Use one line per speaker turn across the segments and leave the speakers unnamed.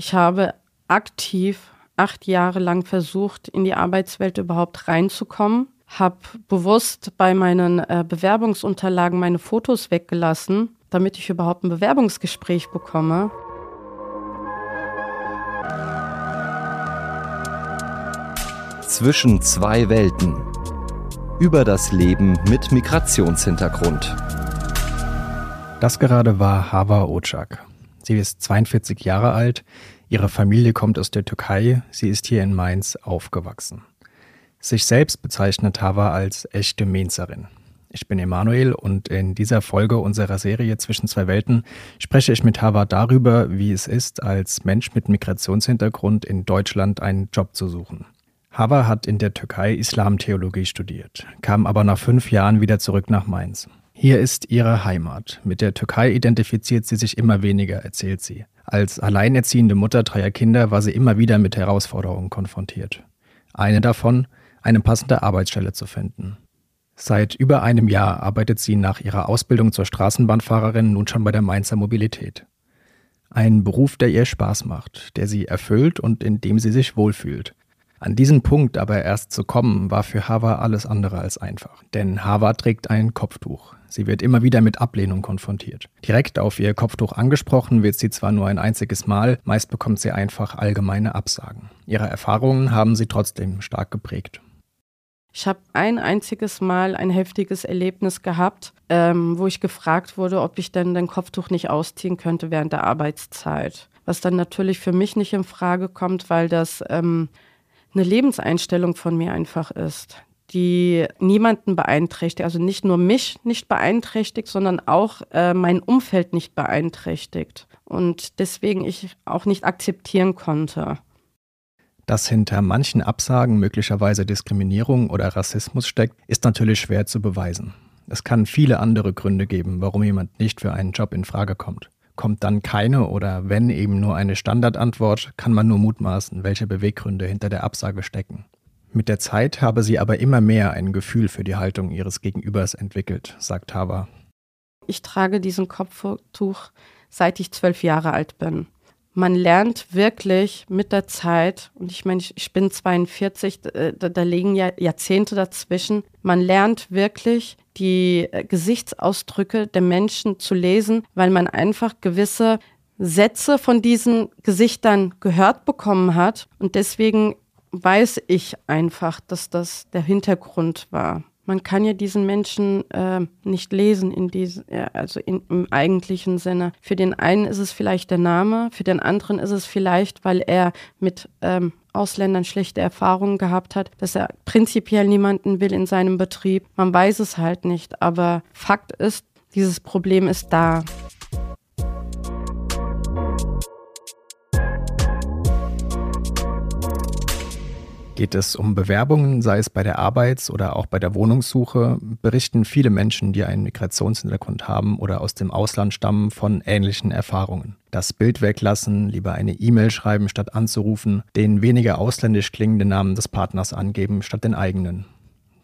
Ich habe aktiv acht Jahre lang versucht, in die Arbeitswelt überhaupt reinzukommen, habe bewusst bei meinen äh, Bewerbungsunterlagen meine Fotos weggelassen, damit ich überhaupt ein Bewerbungsgespräch bekomme.
Zwischen zwei Welten. Über das Leben mit Migrationshintergrund.
Das gerade war Hava Ocak. Sie ist 42 Jahre alt, ihre Familie kommt aus der Türkei, sie ist hier in Mainz aufgewachsen. Sich selbst bezeichnet Hava als echte Mainzerin. Ich bin Emanuel und in dieser Folge unserer Serie Zwischen zwei Welten spreche ich mit Hava darüber, wie es ist, als Mensch mit Migrationshintergrund in Deutschland einen Job zu suchen. Hava hat in der Türkei Islamtheologie studiert, kam aber nach fünf Jahren wieder zurück nach Mainz. Hier ist ihre Heimat. Mit der Türkei identifiziert sie sich immer weniger, erzählt sie. Als alleinerziehende Mutter dreier Kinder war sie immer wieder mit Herausforderungen konfrontiert. Eine davon, eine passende Arbeitsstelle zu finden. Seit über einem Jahr arbeitet sie nach ihrer Ausbildung zur Straßenbahnfahrerin nun schon bei der Mainzer Mobilität. Ein Beruf, der ihr Spaß macht, der sie erfüllt und in dem sie sich wohlfühlt. An diesen Punkt aber erst zu kommen, war für Hava alles andere als einfach. Denn Hava trägt ein Kopftuch. Sie wird immer wieder mit Ablehnung konfrontiert. Direkt auf ihr Kopftuch angesprochen wird sie zwar nur ein einziges Mal, meist bekommt sie einfach allgemeine Absagen. Ihre Erfahrungen haben sie trotzdem stark geprägt.
Ich habe ein einziges Mal ein heftiges Erlebnis gehabt, ähm, wo ich gefragt wurde, ob ich denn dein Kopftuch nicht ausziehen könnte während der Arbeitszeit. Was dann natürlich für mich nicht in Frage kommt, weil das ähm, eine Lebenseinstellung von mir einfach ist, die niemanden beeinträchtigt, also nicht nur mich nicht beeinträchtigt, sondern auch äh, mein Umfeld nicht beeinträchtigt und deswegen ich auch nicht akzeptieren konnte.
Dass hinter manchen Absagen möglicherweise Diskriminierung oder Rassismus steckt, ist natürlich schwer zu beweisen. Es kann viele andere Gründe geben, warum jemand nicht für einen Job in Frage kommt. Kommt dann keine oder wenn eben nur eine Standardantwort, kann man nur mutmaßen, welche Beweggründe hinter der Absage stecken. Mit der Zeit habe sie aber immer mehr ein Gefühl für die Haltung ihres Gegenübers entwickelt, sagt Hava.
Ich trage diesen Kopftuch seit ich zwölf Jahre alt bin. Man lernt wirklich mit der Zeit, und ich meine, ich bin 42, da, da liegen ja Jahrzehnte dazwischen, man lernt wirklich die äh, Gesichtsausdrücke der Menschen zu lesen, weil man einfach gewisse Sätze von diesen Gesichtern gehört bekommen hat. Und deswegen weiß ich einfach, dass das der Hintergrund war. Man kann ja diesen Menschen äh, nicht lesen in diesem, also in, im eigentlichen Sinne. Für den einen ist es vielleicht der Name, für den anderen ist es vielleicht, weil er mit ähm, Ausländern schlechte Erfahrungen gehabt hat, dass er prinzipiell niemanden will in seinem Betrieb. Man weiß es halt nicht, aber Fakt ist, dieses Problem ist da.
Geht es um Bewerbungen, sei es bei der Arbeits- oder auch bei der Wohnungssuche, berichten viele Menschen, die einen Migrationshintergrund haben oder aus dem Ausland stammen, von ähnlichen Erfahrungen. Das Bild weglassen, lieber eine E-Mail schreiben statt anzurufen, den weniger ausländisch klingenden Namen des Partners angeben statt den eigenen.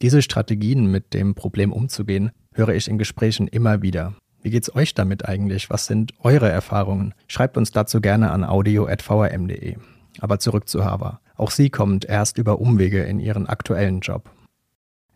Diese Strategien, mit dem Problem umzugehen, höre ich in Gesprächen immer wieder. Wie geht's euch damit eigentlich? Was sind eure Erfahrungen? Schreibt uns dazu gerne an audio.vrm.de. Aber zurück zu Hava. Auch sie kommt erst über Umwege in ihren aktuellen Job.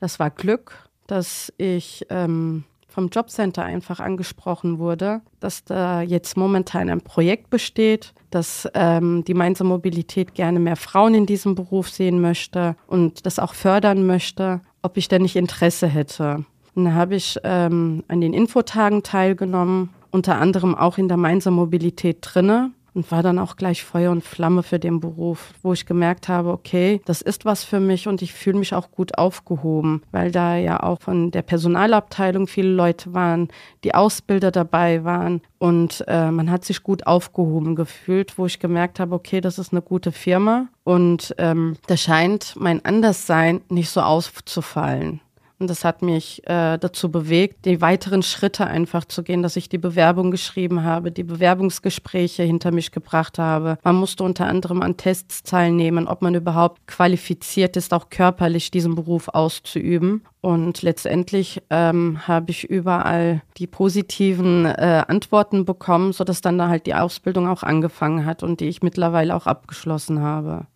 Das war Glück, dass ich ähm, vom Jobcenter einfach angesprochen wurde, dass da jetzt momentan ein Projekt besteht, dass ähm, die Mainzer Mobilität gerne mehr Frauen in diesem Beruf sehen möchte und das auch fördern möchte, ob ich denn nicht Interesse hätte. Und da habe ich ähm, an den Infotagen teilgenommen, unter anderem auch in der Mainzer Mobilität drinne und war dann auch gleich Feuer und Flamme für den Beruf, wo ich gemerkt habe, okay, das ist was für mich und ich fühle mich auch gut aufgehoben, weil da ja auch von der Personalabteilung viele Leute waren, die Ausbilder dabei waren und äh, man hat sich gut aufgehoben gefühlt, wo ich gemerkt habe, okay, das ist eine gute Firma und ähm, da scheint mein Anderssein nicht so aufzufallen. Und das hat mich äh, dazu bewegt, die weiteren Schritte einfach zu gehen, dass ich die Bewerbung geschrieben habe, die Bewerbungsgespräche hinter mich gebracht habe. Man musste unter anderem an Tests teilnehmen, ob man überhaupt qualifiziert ist, auch körperlich diesen Beruf auszuüben. Und letztendlich ähm, habe ich überall die positiven äh, Antworten bekommen, sodass dann da halt die Ausbildung auch angefangen hat und die ich mittlerweile auch abgeschlossen habe.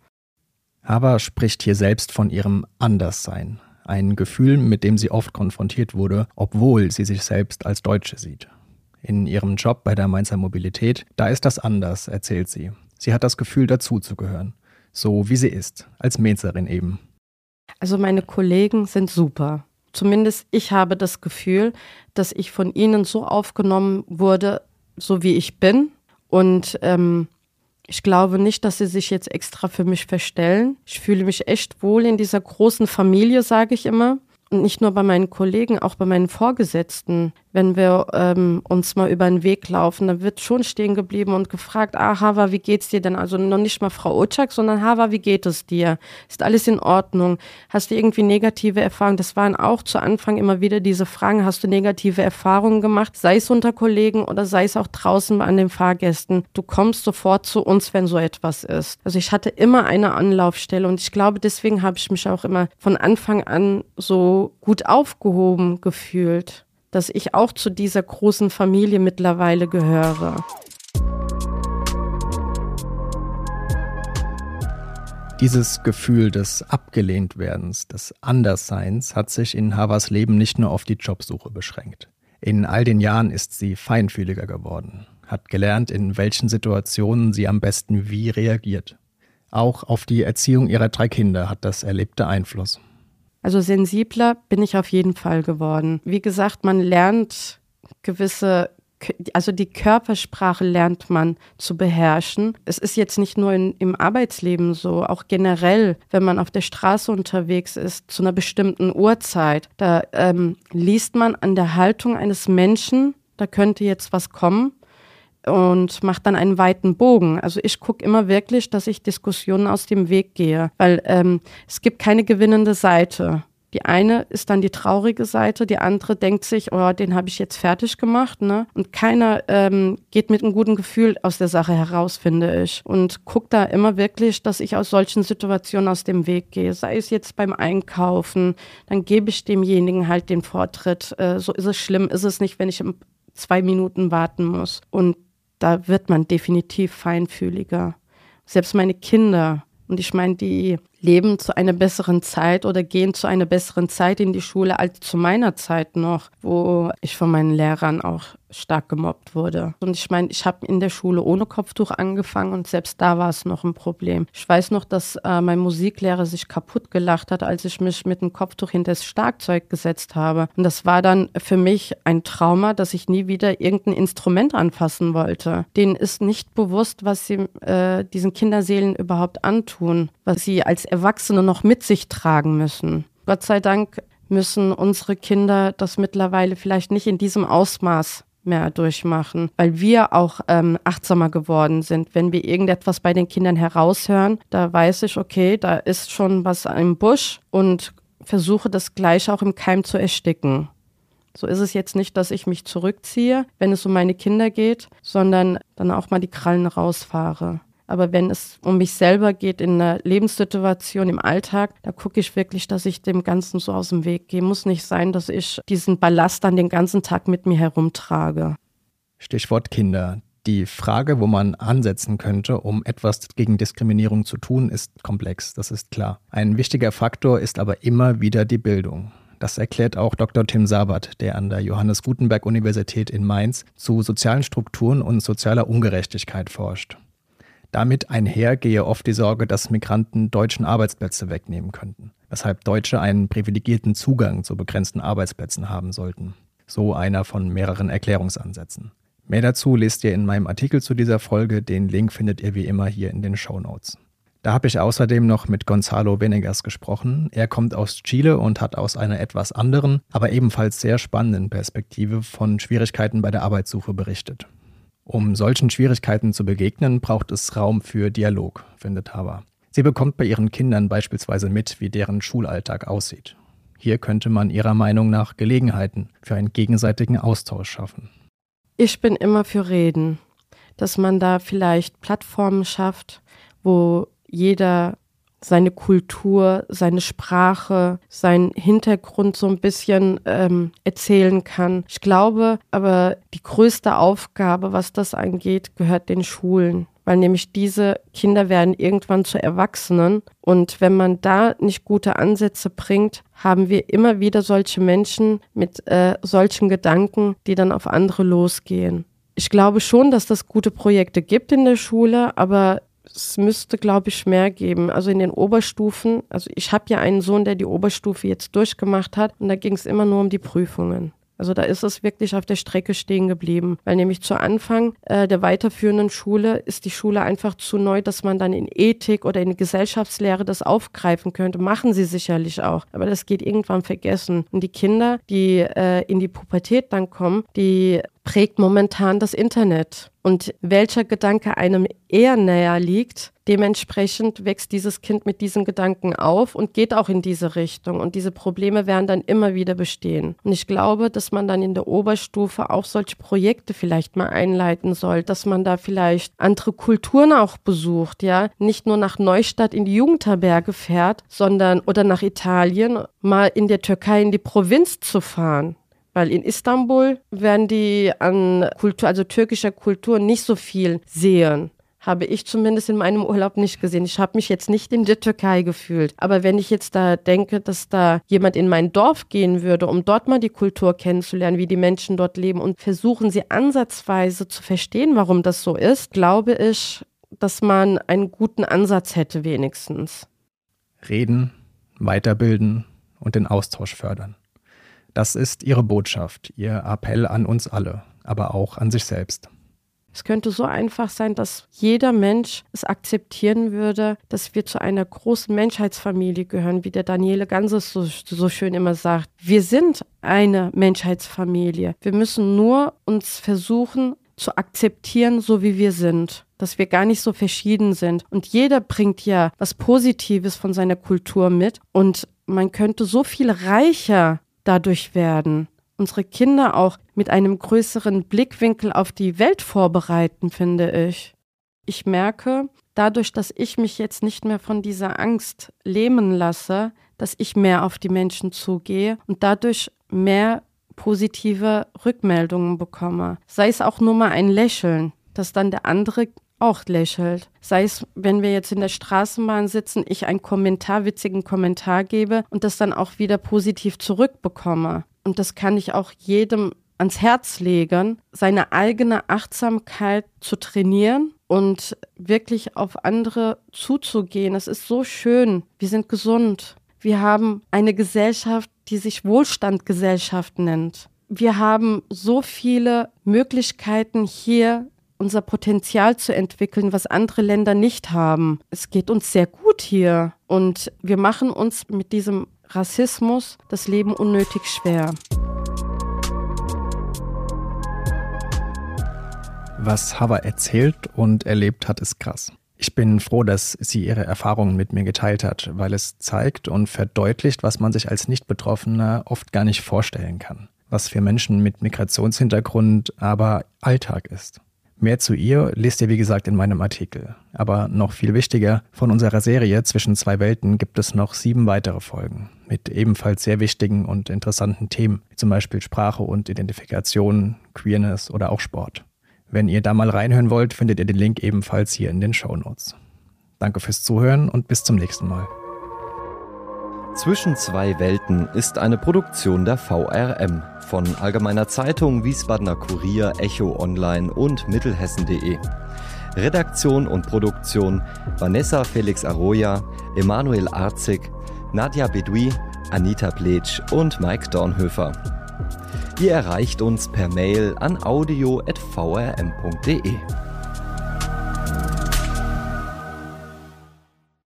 Haber spricht hier selbst von ihrem Anderssein, ein Gefühl, mit dem sie oft konfrontiert wurde, obwohl sie sich selbst als Deutsche sieht. In ihrem Job bei der Mainzer Mobilität, da ist das anders, erzählt sie. Sie hat das Gefühl, dazuzugehören. So wie sie ist, als Mainzerin eben.
Also meine Kollegen sind super. Zumindest ich habe das Gefühl, dass ich von ihnen so aufgenommen wurde, so wie ich bin. Und ähm, ich glaube nicht, dass sie sich jetzt extra für mich verstellen. Ich fühle mich echt wohl in dieser großen Familie, sage ich immer. Und nicht nur bei meinen Kollegen, auch bei meinen Vorgesetzten wenn wir ähm, uns mal über den Weg laufen, dann wird schon stehen geblieben und gefragt, ah, Hava, wie geht's dir denn? Also noch nicht mal Frau Otschak, sondern Hava, wie geht es dir? Ist alles in Ordnung? Hast du irgendwie negative Erfahrungen? Das waren auch zu Anfang immer wieder diese Fragen, hast du negative Erfahrungen gemacht? Sei es unter Kollegen oder sei es auch draußen an den Fahrgästen. Du kommst sofort zu uns, wenn so etwas ist. Also ich hatte immer eine Anlaufstelle und ich glaube, deswegen habe ich mich auch immer von Anfang an so gut aufgehoben gefühlt dass ich auch zu dieser großen Familie mittlerweile gehöre.
Dieses Gefühl des Abgelehntwerdens, des Andersseins hat sich in Havas Leben nicht nur auf die Jobsuche beschränkt. In all den Jahren ist sie feinfühliger geworden, hat gelernt, in welchen Situationen sie am besten wie reagiert. Auch auf die Erziehung ihrer drei Kinder hat das Erlebte Einfluss.
Also sensibler bin ich auf jeden Fall geworden. Wie gesagt, man lernt gewisse also die Körpersprache lernt man zu beherrschen. Es ist jetzt nicht nur in, im Arbeitsleben so, auch generell, wenn man auf der Straße unterwegs ist, zu einer bestimmten Uhrzeit, da ähm, liest man an der Haltung eines Menschen, da könnte jetzt was kommen und macht dann einen weiten Bogen. Also ich gucke immer wirklich, dass ich Diskussionen aus dem Weg gehe, weil ähm, es gibt keine gewinnende Seite. Die eine ist dann die traurige Seite, die andere denkt sich, oh, den habe ich jetzt fertig gemacht, ne? Und keiner ähm, geht mit einem guten Gefühl aus der Sache heraus, finde ich. Und guckt da immer wirklich, dass ich aus solchen Situationen aus dem Weg gehe. Sei es jetzt beim Einkaufen, dann gebe ich demjenigen halt den Vortritt. Äh, so ist es schlimm, ist es nicht, wenn ich zwei Minuten warten muss. Und da wird man definitiv feinfühliger. Selbst meine Kinder, und ich meine, die leben zu einer besseren Zeit oder gehen zu einer besseren Zeit in die Schule als zu meiner Zeit noch, wo ich von meinen Lehrern auch stark gemobbt wurde. Und ich meine, ich habe in der Schule ohne Kopftuch angefangen und selbst da war es noch ein Problem. Ich weiß noch, dass äh, mein Musiklehrer sich kaputt gelacht hat, als ich mich mit dem Kopftuch hinter das Schlagzeug gesetzt habe. Und das war dann für mich ein Trauma, dass ich nie wieder irgendein Instrument anfassen wollte. Denen ist nicht bewusst, was sie äh, diesen Kinderseelen überhaupt antun, was sie als Erwachsene noch mit sich tragen müssen. Gott sei Dank müssen unsere Kinder das mittlerweile vielleicht nicht in diesem Ausmaß mehr durchmachen, weil wir auch ähm, achtsamer geworden sind. Wenn wir irgendetwas bei den Kindern heraushören, da weiß ich, okay, da ist schon was im Busch und versuche das gleich auch im Keim zu ersticken. So ist es jetzt nicht, dass ich mich zurückziehe, wenn es um meine Kinder geht, sondern dann auch mal die Krallen rausfahre. Aber wenn es um mich selber geht in einer Lebenssituation im Alltag, da gucke ich wirklich, dass ich dem Ganzen so aus dem Weg gehe. Muss nicht sein, dass ich diesen Ballast dann den ganzen Tag mit mir herumtrage.
Stichwort Kinder. Die Frage, wo man ansetzen könnte, um etwas gegen Diskriminierung zu tun, ist komplex, das ist klar. Ein wichtiger Faktor ist aber immer wieder die Bildung. Das erklärt auch Dr. Tim Sabat, der an der Johannes Gutenberg Universität in Mainz zu sozialen Strukturen und sozialer Ungerechtigkeit forscht. Damit einher gehe oft die Sorge, dass Migranten deutschen Arbeitsplätze wegnehmen könnten, weshalb Deutsche einen privilegierten Zugang zu begrenzten Arbeitsplätzen haben sollten. So einer von mehreren Erklärungsansätzen. Mehr dazu lest ihr in meinem Artikel zu dieser Folge, den Link findet ihr wie immer hier in den Show Notes. Da habe ich außerdem noch mit Gonzalo Venegas gesprochen. Er kommt aus Chile und hat aus einer etwas anderen, aber ebenfalls sehr spannenden Perspektive von Schwierigkeiten bei der Arbeitssuche berichtet. Um solchen Schwierigkeiten zu begegnen, braucht es Raum für Dialog, findet Haber. Sie bekommt bei ihren Kindern beispielsweise mit, wie deren Schulalltag aussieht. Hier könnte man ihrer Meinung nach Gelegenheiten für einen gegenseitigen Austausch schaffen.
Ich bin immer für Reden, dass man da vielleicht Plattformen schafft, wo jeder seine Kultur, seine Sprache, seinen Hintergrund so ein bisschen ähm, erzählen kann. Ich glaube aber, die größte Aufgabe, was das angeht, gehört den Schulen. Weil nämlich diese Kinder werden irgendwann zu Erwachsenen. Und wenn man da nicht gute Ansätze bringt, haben wir immer wieder solche Menschen mit äh, solchen Gedanken, die dann auf andere losgehen. Ich glaube schon, dass das gute Projekte gibt in der Schule, aber es müsste, glaube ich, mehr geben. Also in den Oberstufen, also ich habe ja einen Sohn, der die Oberstufe jetzt durchgemacht hat und da ging es immer nur um die Prüfungen. Also da ist es wirklich auf der Strecke stehen geblieben, weil nämlich zu Anfang äh, der weiterführenden Schule ist die Schule einfach zu neu, dass man dann in Ethik oder in Gesellschaftslehre das aufgreifen könnte. Machen sie sicherlich auch, aber das geht irgendwann vergessen. Und die Kinder, die äh, in die Pubertät dann kommen, die prägt momentan das Internet. Und welcher Gedanke einem eher näher liegt, dementsprechend wächst dieses Kind mit diesen Gedanken auf und geht auch in diese Richtung. Und diese Probleme werden dann immer wieder bestehen. Und ich glaube, dass man dann in der Oberstufe auch solche Projekte vielleicht mal einleiten soll, dass man da vielleicht andere Kulturen auch besucht, ja. Nicht nur nach Neustadt in die Jugendherberge fährt, sondern oder nach Italien, mal in der Türkei in die Provinz zu fahren. Weil in Istanbul werden die an Kultur, also türkischer Kultur nicht so viel sehen habe ich zumindest in meinem Urlaub nicht gesehen. Ich habe mich jetzt nicht in der Türkei gefühlt. Aber wenn ich jetzt da denke, dass da jemand in mein Dorf gehen würde, um dort mal die Kultur kennenzulernen, wie die Menschen dort leben und versuchen sie ansatzweise zu verstehen, warum das so ist, glaube ich, dass man einen guten Ansatz hätte wenigstens.
Reden, weiterbilden und den Austausch fördern. Das ist ihre Botschaft, ihr Appell an uns alle, aber auch an sich selbst.
Es könnte so einfach sein, dass jeder Mensch es akzeptieren würde, dass wir zu einer großen Menschheitsfamilie gehören, wie der Daniele Ganses so, so schön immer sagt. Wir sind eine Menschheitsfamilie. Wir müssen nur uns versuchen zu akzeptieren, so wie wir sind dass wir gar nicht so verschieden sind. Und jeder bringt ja was Positives von seiner Kultur mit. Und man könnte so viel reicher dadurch werden. Unsere Kinder auch mit einem größeren Blickwinkel auf die Welt vorbereiten, finde ich. Ich merke, dadurch, dass ich mich jetzt nicht mehr von dieser Angst lähmen lasse, dass ich mehr auf die Menschen zugehe und dadurch mehr positive Rückmeldungen bekomme. Sei es auch nur mal ein Lächeln, dass dann der andere auch lächelt. Sei es, wenn wir jetzt in der Straßenbahn sitzen, ich einen Kommentar, witzigen Kommentar gebe und das dann auch wieder positiv zurückbekomme. Und das kann ich auch jedem ans Herz legen, seine eigene Achtsamkeit zu trainieren und wirklich auf andere zuzugehen. Es ist so schön. Wir sind gesund. Wir haben eine Gesellschaft, die sich Wohlstandgesellschaft nennt. Wir haben so viele Möglichkeiten hier unser Potenzial zu entwickeln, was andere Länder nicht haben. Es geht uns sehr gut hier und wir machen uns mit diesem Rassismus das Leben unnötig schwer.
Was Hava erzählt und erlebt hat, ist krass. Ich bin froh, dass sie ihre Erfahrungen mit mir geteilt hat, weil es zeigt und verdeutlicht, was man sich als Nicht-Betroffener oft gar nicht vorstellen kann. Was für Menschen mit Migrationshintergrund aber Alltag ist. Mehr zu ihr lest ihr wie gesagt in meinem Artikel. Aber noch viel wichtiger, von unserer Serie Zwischen zwei Welten gibt es noch sieben weitere Folgen mit ebenfalls sehr wichtigen und interessanten Themen, wie zum Beispiel Sprache und Identifikation, Queerness oder auch Sport. Wenn ihr da mal reinhören wollt, findet ihr den Link ebenfalls hier in den Show Notes. Danke fürs Zuhören und bis zum nächsten Mal.
Zwischen zwei Welten ist eine Produktion der VRM von Allgemeiner Zeitung, Wiesbadener Kurier, Echo Online und Mittelhessen.de. Redaktion und Produktion Vanessa Felix Arroya, Emanuel Arzig, Nadja Bedoui, Anita Pletsch und Mike Dornhöfer. Ihr erreicht uns per Mail an audio.vrm.de.